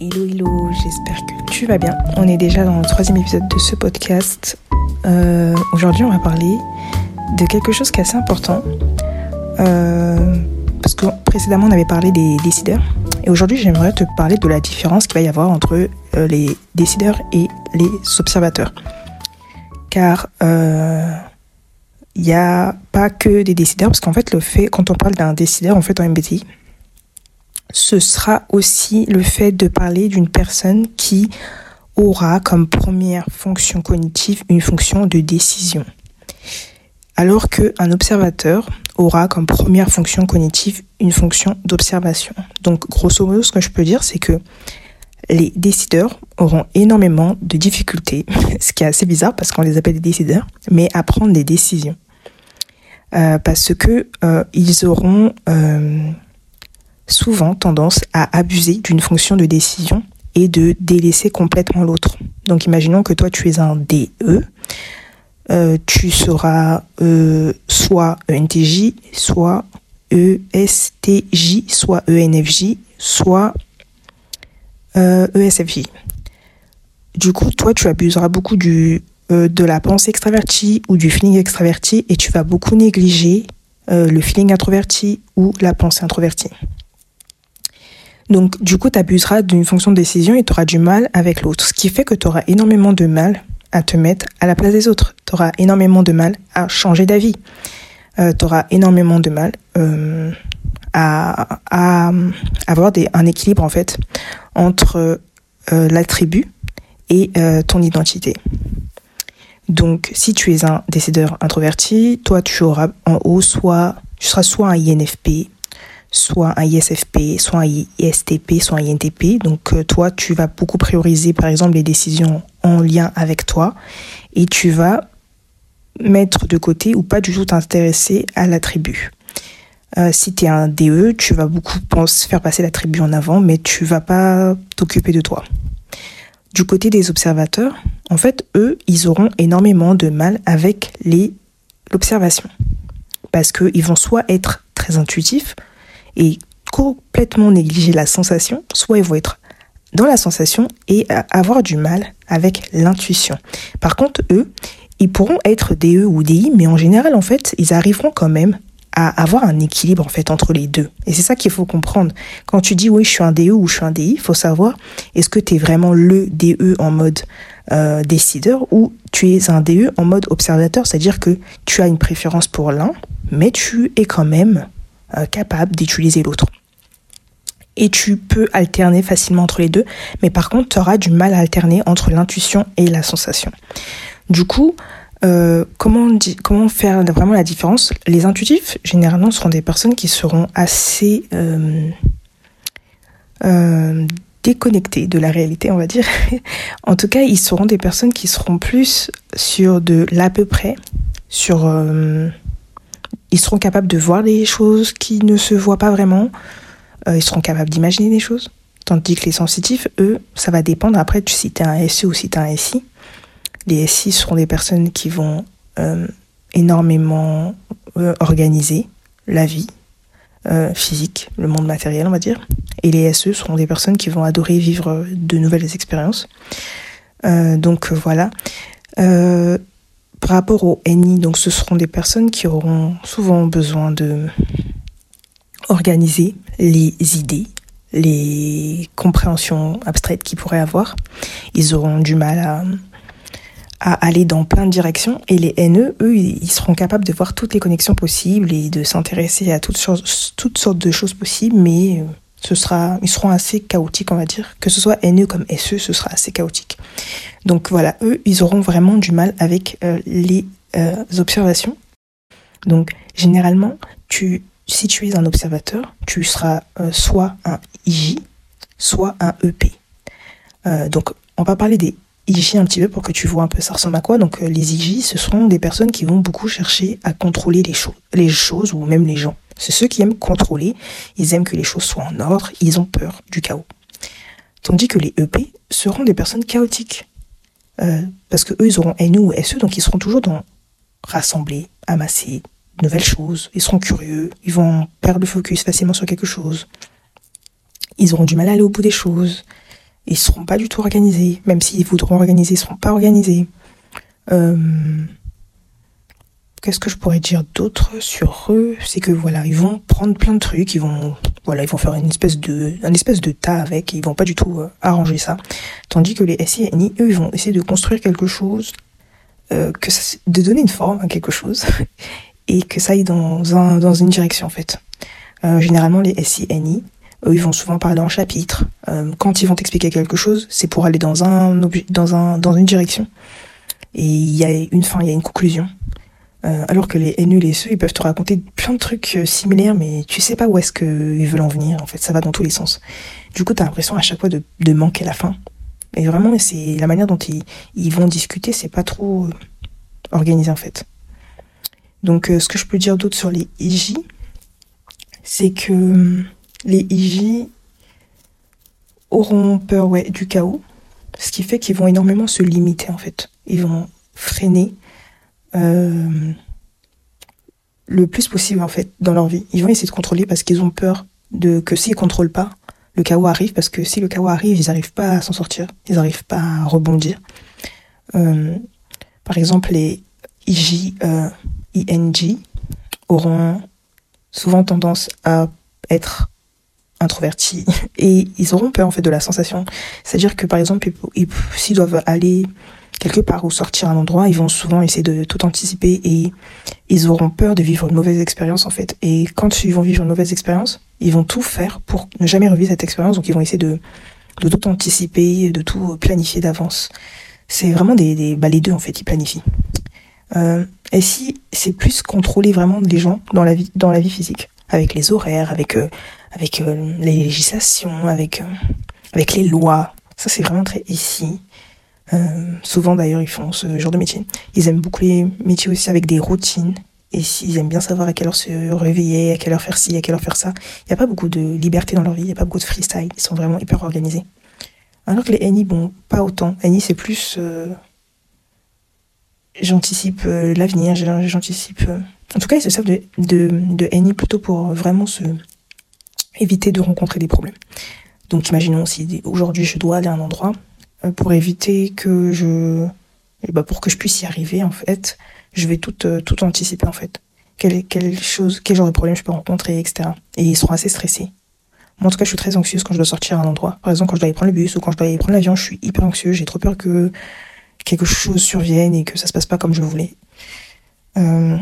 Hello hello, j'espère que tu vas bien. On est déjà dans le troisième épisode de ce podcast. Euh, Aujourd'hui on va parler de quelque chose qui est assez important. Euh, parce que précédemment on avait parlé des décideurs. Et aujourd'hui j'aimerais te parler de la différence qu'il va y avoir entre euh, les décideurs et les observateurs. Car il n'y a pas que des décideurs, parce qu'en fait le fait, quand on parle d'un décideur en fait en MBTI, ce sera aussi le fait de parler d'une personne qui aura comme première fonction cognitive une fonction de décision. Alors qu'un observateur aura comme première fonction cognitive une fonction d'observation. Donc grosso modo, ce que je peux dire, c'est que les décideurs auront énormément de difficultés, ce qui est assez bizarre parce qu'on les appelle des décideurs, mais à prendre des décisions. Euh, parce que euh, ils auront euh, souvent tendance à abuser d'une fonction de décision et de délaisser complètement l'autre. Donc imaginons que toi tu es un DE, euh, tu seras euh, soit ENTJ, soit ESTJ, soit ENFJ, soit euh, ESFJ. Du coup, toi tu abuseras beaucoup de la pensée extravertie ou du feeling extraverti et tu vas beaucoup négliger le feeling introverti ou la pensée introvertie. Donc, du coup, tu abuseras d'une fonction de décision et tu auras du mal avec l'autre. Ce qui fait que tu auras énormément de mal à te mettre à la place des autres. Tu auras énormément de mal à changer d'avis. Euh, tu auras énormément de mal euh, à, avoir un équilibre, en fait, entre euh, l'attribut et ton identité. Donc, si tu es un décideur introverti, toi, tu auras en haut soit, tu seras soit un INFP, soit un ISFP, soit un ISTP, soit un INTP. Donc euh, toi, tu vas beaucoup prioriser par exemple les décisions en lien avec toi et tu vas mettre de côté ou pas du tout t'intéresser à l'attribut. Euh, si tu es un DE, tu vas beaucoup faire passer l'attribut en avant, mais tu vas pas t'occuper de toi. Du côté des observateurs, en fait, eux, ils auront énormément de mal avec l'observation. Parce qu'ils vont soit être très intuitifs, et complètement négliger la sensation, soit ils vont être dans la sensation et avoir du mal avec l'intuition. Par contre, eux, ils pourront être DE ou DI, mais en général, en fait, ils arriveront quand même à avoir un équilibre en fait entre les deux. Et c'est ça qu'il faut comprendre. Quand tu dis oui, je suis un DE ou je suis un DI, il faut savoir est-ce que tu es vraiment le DE en mode euh, décideur ou tu es un DE en mode observateur, c'est-à-dire que tu as une préférence pour l'un, mais tu es quand même euh, capable d'utiliser l'autre. Et tu peux alterner facilement entre les deux, mais par contre, tu auras du mal à alterner entre l'intuition et la sensation. Du coup, euh, comment, comment faire vraiment la différence? Les intuitifs, généralement, seront des personnes qui seront assez euh, déconnectées de la réalité, on va dire. en tout cas, ils seront des personnes qui seront plus sur de l'à peu près, sur ils seront capables de voir des choses qui ne se voient pas vraiment. Euh, ils seront capables d'imaginer des choses. Tandis que les sensitifs, eux, ça va dépendre après si tu es un SE ou si tu es un SI. Les SI seront des personnes qui vont euh, énormément euh, organiser la vie physique, le monde matériel, on va dire. Et les SE seront des personnes qui vont adorer vivre de nouvelles expériences. Donc voilà. Euh, par rapport au NI, donc ce seront des personnes qui auront souvent besoin de organiser les idées, les compréhensions abstraites qu'ils pourraient avoir. Ils auront du mal à, aller dans plein de directions. Et les NE, eux, ils seront capables de voir toutes les connexions possibles et de s'intéresser à toutes, toutes sortes de choses possibles, mais ce sera, ils seront assez chaotiques, on va dire. Que ce soit NE comme SE, ce sera assez chaotique. Donc voilà, eux, ils auront vraiment du mal avec euh, les euh, observations. Donc généralement, si tu es un observateur, tu seras euh, soit un IJ, soit un EP. Donc on va parler des IJ un petit peu pour que tu vois un peu ça ressemble à quoi. Donc les IJ, ce seront des personnes qui vont beaucoup chercher à contrôler les choses ou même les gens. C'est ceux qui aiment contrôler, ils aiment que les choses soient en ordre, ils ont peur du chaos. Tandis que les EP seront des personnes chaotiques. Euh, parce que eux, ils auront NO ou SE, donc ils seront toujours dans rassembler, amasser, nouvelles choses, ils seront curieux, ils vont perdre le focus facilement sur quelque chose. Ils auront du mal à aller au bout des choses. ils seront pas du tout organisés. Même s'ils voudront organiser, ils seront pas organisés. Euh, Qu'est-ce que je pourrais dire d'autre sur eux? C'est que voilà, ils vont prendre plein de trucs, ils vont voilà, ils vont faire une espèce de un espèce de tas avec, ils vont pas du tout euh, arranger ça. Tandis que les SI et NI, eux, ils vont essayer de construire quelque chose, euh, que de donner une forme à quelque chose et que ça aille dans un dans une direction en fait. Euh, généralement, les SI et NI, eux, ils vont souvent parler en chapitre. Quand ils vont t'expliquer quelque chose, c'est pour aller dans un dans un dans une direction. Et il y a une fin, il y a une conclusion. Euh, alors que les nuls et ceux, ils peuvent te raconter plein de trucs euh, similaires, mais tu sais pas où est-ce qu'ils veulent en venir. En fait, ça va dans tous les sens. Du coup, t'as l'impression à chaque fois de, de manquer la fin. Et vraiment, c'est la manière dont ils, ils vont discuter, c'est pas trop euh, organisé en fait. Donc, ce que je peux dire d'autre sur les IJ, c'est que les IJ auront peur ouais, du chaos, ce qui fait qu'ils vont énormément se limiter en fait. Ils vont freiner euh, le plus possible en fait dans leur vie. Ils vont essayer de contrôler parce qu'ils ont peur de que s'ils contrôlent pas, le chaos arrive parce que si le chaos arrive, ils n'arrivent pas à s'en sortir, ils n'arrivent pas à rebondir. Euh, par exemple, les IJ, ING auront souvent tendance à être introvertis et ils auront peur en fait de la sensation. C'est-à-dire que par exemple, s'ils doivent aller quelque part ou sortir un endroit, ils vont souvent essayer de tout anticiper et ils auront peur de vivre une mauvaise expérience en fait. Et quand ils vont vivre une mauvaise expérience, ils vont tout faire pour ne jamais revivre cette expérience. Donc ils vont essayer de, de tout anticiper, de tout planifier d'avance. C'est vraiment des, des bah, les deux en fait, ils planifient. Euh, et si c'est plus contrôler vraiment les gens dans la vie, dans la vie physique, avec les horaires, avec euh, avec euh, les législations, avec euh, avec les lois. Ça c'est vraiment très ici. Euh, souvent d'ailleurs, ils font ce genre de métier. Ils aiment beaucoup les métiers aussi avec des routines. Et s'ils aiment bien savoir à quelle heure se réveiller, à quelle heure faire ci, à quelle heure faire ça, il n'y a pas beaucoup de liberté dans leur vie, il n'y a pas beaucoup de freestyle. Ils sont vraiment hyper organisés. Alors que les NI, bon, pas autant. NI, c'est plus. Euh, j'anticipe euh, l'avenir, j'anticipe. En tout cas, ils se servent de, de, plutôt pour vraiment se éviter de rencontrer des problèmes. Donc, imaginons si aujourd'hui je dois aller à un endroit, pour éviter que je, bah pour que je puisse y arriver en fait, je vais tout euh, tout anticiper en fait. Quelle, quelle chose, quel genre de problème je peux rencontrer, etc. Et ils seront assez stressés. Moi, en tout cas, je suis très anxieuse quand je dois sortir à un endroit. Par exemple, quand je dois aller prendre le bus ou quand je dois aller prendre l'avion, je suis hyper anxieuse. J'ai trop peur que quelque chose survienne et que ça se passe pas comme je voulais. Euh,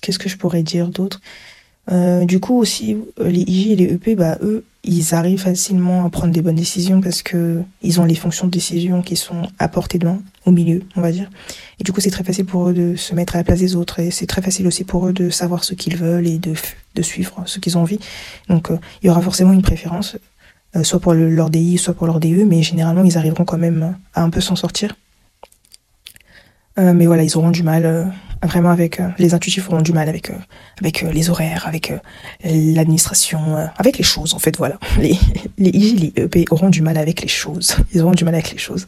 Qu'est-ce que je pourrais dire d'autre? Euh, Du coup, aussi, les IJ et les EP, bah, eux, ils arrivent facilement à prendre des bonnes décisions parce que ils ont les fonctions de décision qui sont à portée de main, au milieu, on va dire. Et du coup, c'est très facile pour eux de se mettre à la place des autres et c'est très facile aussi pour eux de savoir ce qu'ils veulent et de, de suivre ce qu'ils ont envie. Donc, euh, il y aura forcément une préférence, euh, soit pour le, leur DI, soit pour leur DE, mais généralement, ils arriveront quand même à un peu s'en sortir. Euh, mais voilà, ils auront du mal euh, vraiment avec euh, les intuitifs auront du mal avec euh, avec euh, les horaires, avec l'administration, avec les choses en fait. Voilà, les les IJ, les EP auront du mal avec les choses. Ils auront du mal avec les choses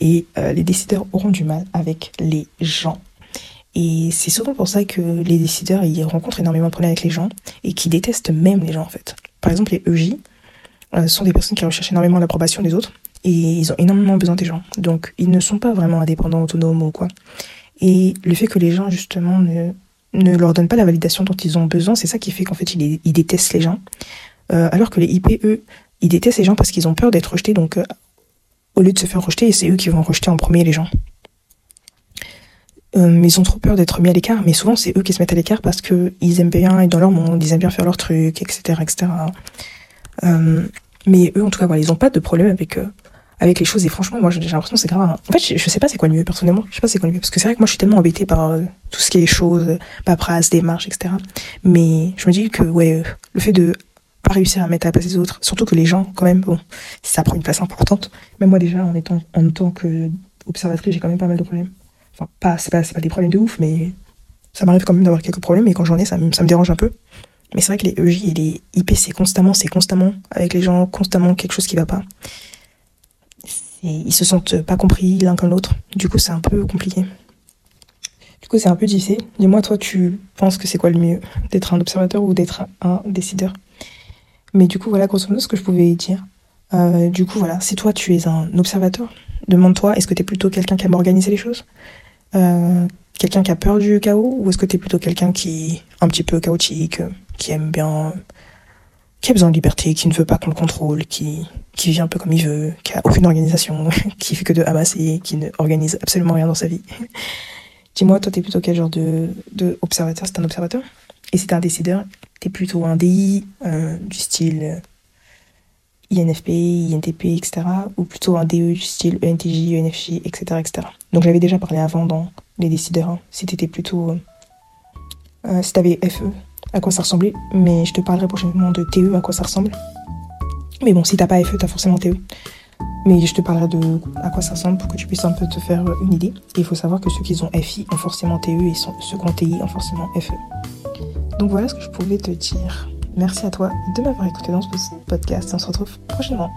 et les décideurs auront du mal avec les gens. Et c'est souvent pour ça que les décideurs ils rencontrent énormément de problèmes avec les gens et qui détestent même les gens en fait. Par exemple, les EJ sont des personnes qui recherchent énormément l'approbation des autres et ils ont énormément besoin des gens. Donc, ils ne sont pas vraiment indépendants, autonomes ou quoi. Et le fait que les gens, justement, ne, ne leur donnent pas la validation dont ils ont besoin, c'est ça qui fait qu'en fait, ils, ils, détestent les gens. Euh, alors que les IP, eux, ils détestent les gens parce qu'ils ont peur d'être rejetés. Donc, euh, au lieu de se faire rejeter, c'est eux qui vont rejeter en premier les gens. Euh, ils ont trop peur d'être mis à l'écart, mais souvent c'est eux qui se mettent à l'écart parce que ils aiment bien être dans leur monde, ils aiment bien faire leurs trucs, etc., etc. Euh, mais eux, en tout cas, ils ont pas de problème avec eux avec les choses. Et franchement, moi, j'ai l'impression que c'est grave. En fait, je, je, sais pas c'est quoi le mieux, personnellement. Je sais pas c'est quoi le mieux. Parce que c'est vrai que moi, je suis tellement embêtée par euh, tout ce qui est choses, paperasse, démarches, etc. Mais je me dis que, ouais, euh, le fait de pas réussir à mettre à la place des autres, surtout que les gens, quand même, bon, ça prend une place importante. Même moi, déjà, en étant, en tant que observatrice, j'ai quand même pas mal de problèmes. Enfin, pas, c'est pas, pas des problèmes de ouf, mais ça m'arrive quand même d'avoir quelques problèmes. Et quand j'en ai, ça, ça me dérange un peu. Mais c'est vrai que les EJ et les IP, c'est constamment, c'est constamment avec les gens, constamment quelque chose qui va pas et ils se sentent pas compris l'un comme l'autre. Du coup, c'est un peu compliqué. Du coup, c'est un peu difficile. Dis-moi, toi, tu penses que c'est quoi le mieux? D'être un observateur ou d'être un décideur? Mais du coup, voilà, grosso modo, ce que je pouvais dire. Euh, du coup, voilà, si toi tu es un observateur, demande-toi, est-ce que tu es plutôt quelqu'un qui aime organiser les choses? Euh, Quelqu'un qui a peur du chaos? Ou est-ce que tu es plutôt quelqu'un qui est un petit peu chaotique, qui aime bien, qui a besoin de liberté, qui ne veut pas qu'on le contrôle, qui, qui vit un peu comme il veut, qui a aucune organisation, qui fait que de amasser, qui ne organise absolument rien dans sa vie Dis-moi, toi, t'es plutôt quel genre de, observateur? C'est un observateur? Et si t'es un décideur, t'es plutôt un DI euh, du style euh, INFP, INTP, etc. Ou plutôt un DE du style ENTJ, ENFJ, etc. Donc j'avais déjà parlé avant dans les décideurs. Hein, si t'étais plutôt... Euh si t'avais FE, à quoi ça ressemblait. Mais je te parlerai prochainement de TE, à quoi ça ressemble. Mais bon, si t'as pas FE, t'as forcément TE. Mais je te parlerai de à quoi ça ressemble pour que tu puisses un peu te faire une idée. Il faut savoir que ceux qui ont FI ont forcément TE et ceux qui ont TI ont forcément FE. Donc voilà ce que je pouvais te dire. Merci à toi de m'avoir écouté dans ce podcast. On se retrouve prochainement.